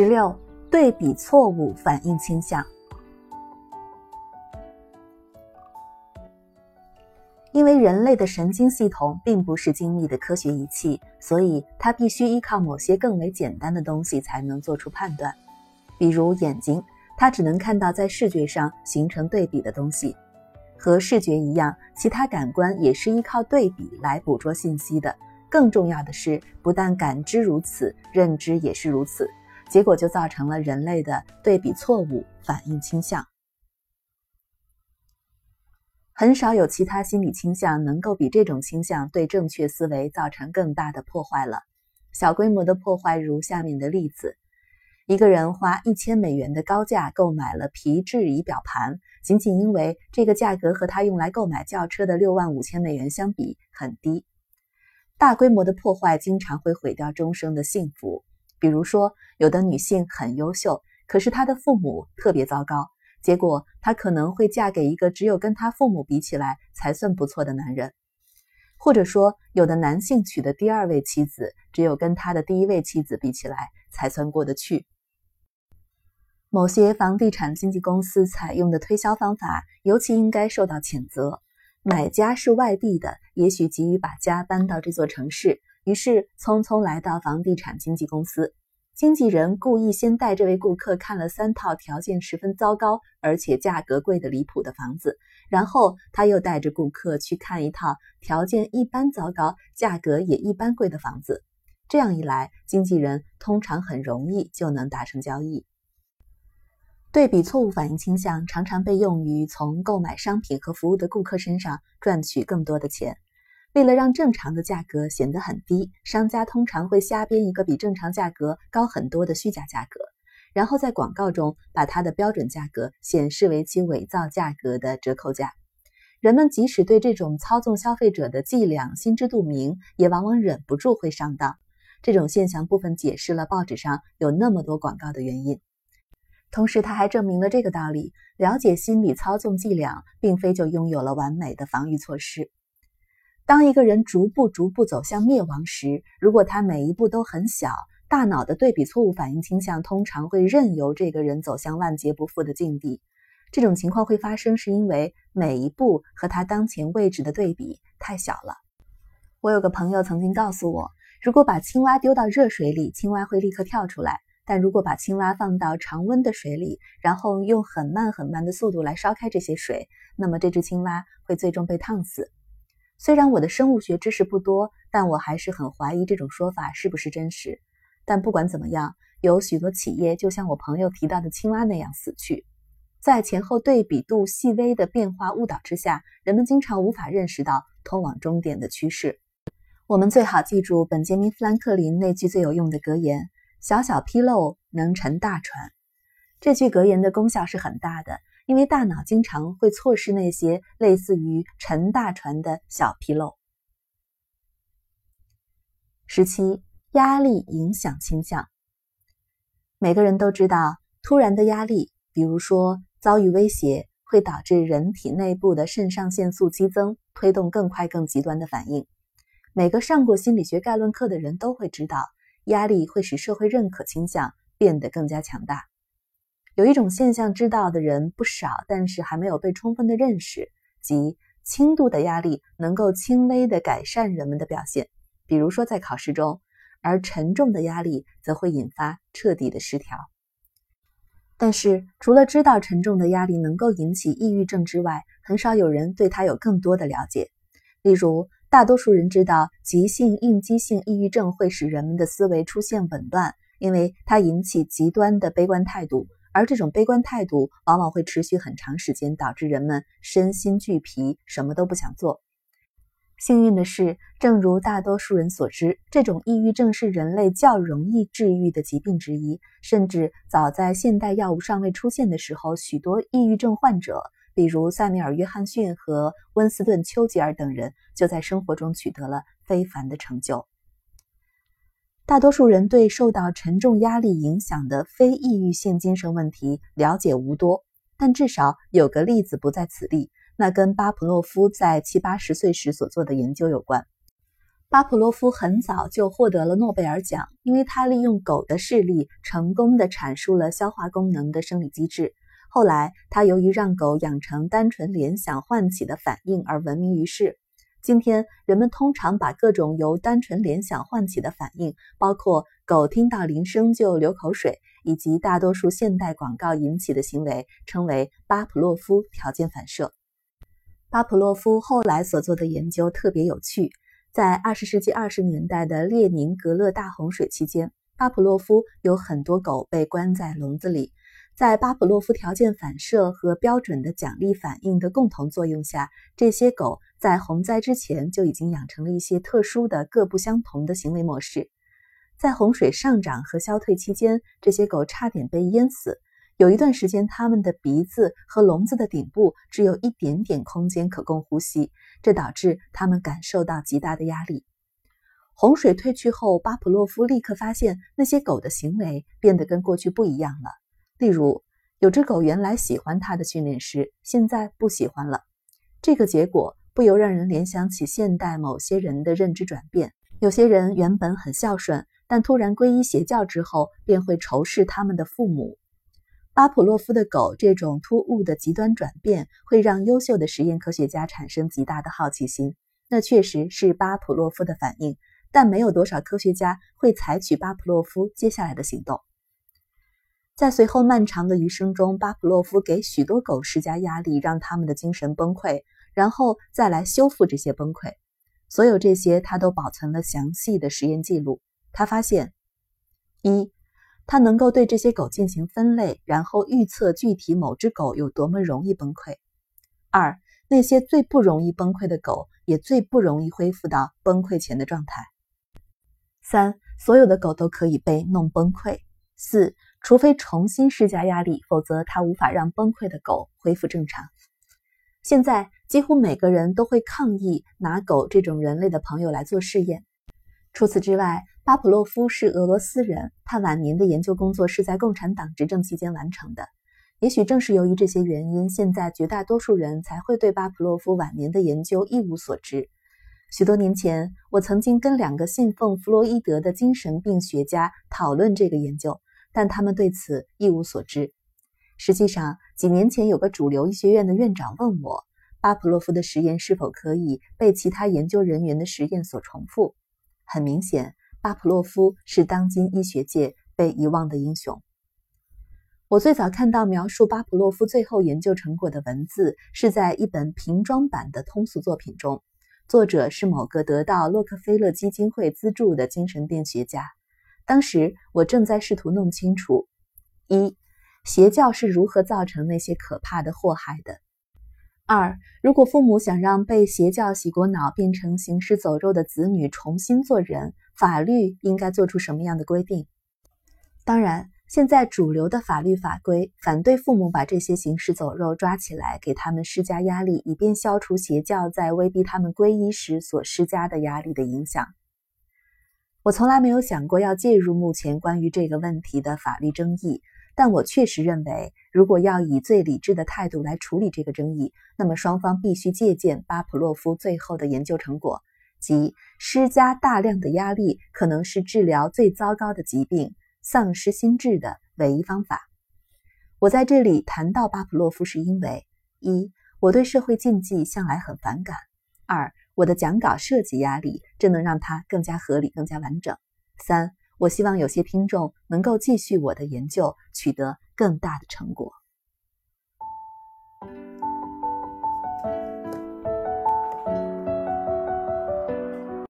十六、对比错误反应倾向。因为人类的神经系统并不是精密的科学仪器，所以它必须依靠某些更为简单的东西才能做出判断。比如眼睛，它只能看到在视觉上形成对比的东西。和视觉一样，其他感官也是依靠对比来捕捉信息的。更重要的是，不但感知如此，认知也是如此。结果就造成了人类的对比错误反应倾向。很少有其他心理倾向能够比这种倾向对正确思维造成更大的破坏了。小规模的破坏如下面的例子：一个人花一千美元的高价购买了皮质仪表盘，仅仅因为这个价格和他用来购买轿车的六万五千美元相比很低。大规模的破坏经常会毁掉终生的幸福。比如说，有的女性很优秀，可是她的父母特别糟糕。结果，她可能会嫁给一个只有跟她父母比起来才算不错的男人，或者说，有的男性娶的第二位妻子，只有跟他的第一位妻子比起来才算过得去。某些房地产经纪公司采用的推销方法尤其应该受到谴责。买家是外地的，也许急于把家搬到这座城市，于是匆匆来到房地产经纪公司。经纪人故意先带这位顾客看了三套条件十分糟糕，而且价格贵得离谱的房子，然后他又带着顾客去看一套条件一般糟糕、价格也一般贵的房子。这样一来，经纪人通常很容易就能达成交易。对比错误反应倾向常常被用于从购买商品和服务的顾客身上赚取更多的钱。为了让正常的价格显得很低，商家通常会瞎编一个比正常价格高很多的虚假价格，然后在广告中把它的标准价格显示为其伪造价格的折扣价。人们即使对这种操纵消费者的伎俩心知肚明，也往往忍不住会上当。这种现象部分解释了报纸上有那么多广告的原因，同时它还证明了这个道理：了解心理操纵伎俩，并非就拥有了完美的防御措施。当一个人逐步逐步走向灭亡时，如果他每一步都很小，大脑的对比错误反应倾向通常会任由这个人走向万劫不复的境地。这种情况会发生，是因为每一步和他当前位置的对比太小了。我有个朋友曾经告诉我，如果把青蛙丢到热水里，青蛙会立刻跳出来；但如果把青蛙放到常温的水里，然后用很慢很慢的速度来烧开这些水，那么这只青蛙会最终被烫死。虽然我的生物学知识不多，但我还是很怀疑这种说法是不是真实。但不管怎么样，有许多企业就像我朋友提到的青蛙那样死去。在前后对比度细微的变化误导之下，人们经常无法认识到通往终点的趋势。我们最好记住本杰明·富兰克林那句最有用的格言：“小小纰漏能沉大船。”这句格言的功效是很大的。因为大脑经常会错失那些类似于沉大船的小纰漏。十七，压力影响倾向。每个人都知道，突然的压力，比如说遭遇威胁，会导致人体内部的肾上腺素激增，推动更快、更极端的反应。每个上过心理学概论课的人都会知道，压力会使社会认可倾向变得更加强大。有一种现象，知道的人不少，但是还没有被充分的认识，即轻度的压力能够轻微的改善人们的表现，比如说在考试中，而沉重的压力则会引发彻底的失调。但是，除了知道沉重的压力能够引起抑郁症之外，很少有人对它有更多的了解。例如，大多数人知道急性应激性抑郁症会使人们的思维出现紊乱，因为它引起极端的悲观态度。而这种悲观态度往往会持续很长时间，导致人们身心俱疲，什么都不想做。幸运的是，正如大多数人所知，这种抑郁症是人类较容易治愈的疾病之一。甚至早在现代药物尚未出现的时候，许多抑郁症患者，比如塞缪尔·约翰逊和温斯顿·丘吉尔等人，就在生活中取得了非凡的成就。大多数人对受到沉重压力影响的非抑郁性精神问题了解无多，但至少有个例子不在此例，那跟巴甫洛夫在七八十岁时所做的研究有关。巴甫洛夫很早就获得了诺贝尔奖，因为他利用狗的视力，成功的阐述了消化功能的生理机制。后来，他由于让狗养成单纯联想唤起的反应而闻名于世。今天，人们通常把各种由单纯联想唤起的反应，包括狗听到铃声就流口水，以及大多数现代广告引起的行为，称为巴甫洛夫条件反射。巴甫洛夫后来所做的研究特别有趣。在二十世纪二十年代的列宁格勒大洪水期间，巴甫洛夫有很多狗被关在笼子里。在巴甫洛夫条件反射和标准的奖励反应的共同作用下，这些狗在洪灾之前就已经养成了一些特殊的、各不相同的行为模式。在洪水上涨和消退期间，这些狗差点被淹死。有一段时间，它们的鼻子和笼子的顶部只有一点点空间可供呼吸，这导致它们感受到极大的压力。洪水退去后，巴甫洛夫立刻发现那些狗的行为变得跟过去不一样了。例如，有只狗原来喜欢它的训练师，现在不喜欢了。这个结果不由让人联想起现代某些人的认知转变：有些人原本很孝顺，但突然皈依邪教之后，便会仇视他们的父母。巴甫洛夫的狗这种突兀的极端转变，会让优秀的实验科学家产生极大的好奇心。那确实是巴甫洛夫的反应，但没有多少科学家会采取巴甫洛夫接下来的行动。在随后漫长的余生中，巴甫洛夫给许多狗施加压力，让他们的精神崩溃，然后再来修复这些崩溃。所有这些他都保存了详细的实验记录。他发现，一。他能够对这些狗进行分类，然后预测具体某只狗有多么容易崩溃。二，那些最不容易崩溃的狗也最不容易恢复到崩溃前的状态。三，所有的狗都可以被弄崩溃。四，除非重新施加压力，否则它无法让崩溃的狗恢复正常。现在，几乎每个人都会抗议拿狗这种人类的朋友来做试验。除此之外，巴甫洛夫是俄罗斯人，他晚年的研究工作是在共产党执政期间完成的。也许正是由于这些原因，现在绝大多数人才会对巴甫洛夫晚年的研究一无所知。许多年前，我曾经跟两个信奉弗洛伊德的精神病学家讨论这个研究，但他们对此一无所知。实际上，几年前有个主流医学院的院长问我，巴甫洛夫的实验是否可以被其他研究人员的实验所重复。很明显。巴甫洛夫是当今医学界被遗忘的英雄。我最早看到描述巴甫洛夫最后研究成果的文字，是在一本平装版的通俗作品中，作者是某个得到洛克菲勒基金会资助的精神病学家。当时我正在试图弄清楚：一、邪教是如何造成那些可怕的祸害的。二，如果父母想让被邪教洗过脑、变成行尸走肉的子女重新做人，法律应该做出什么样的规定？当然，现在主流的法律法规反对父母把这些行尸走肉抓起来，给他们施加压力，以便消除邪教在威逼他们皈依时所施加的压力的影响。我从来没有想过要介入目前关于这个问题的法律争议。但我确实认为，如果要以最理智的态度来处理这个争议，那么双方必须借鉴巴甫洛夫最后的研究成果，即施加大量的压力可能是治疗最糟糕的疾病——丧失心智的唯一方法。我在这里谈到巴甫洛夫，是因为一，我对社会禁忌向来很反感；二，我的讲稿设计压力，这能让它更加合理、更加完整；三。我希望有些听众能够继续我的研究，取得更大的成果。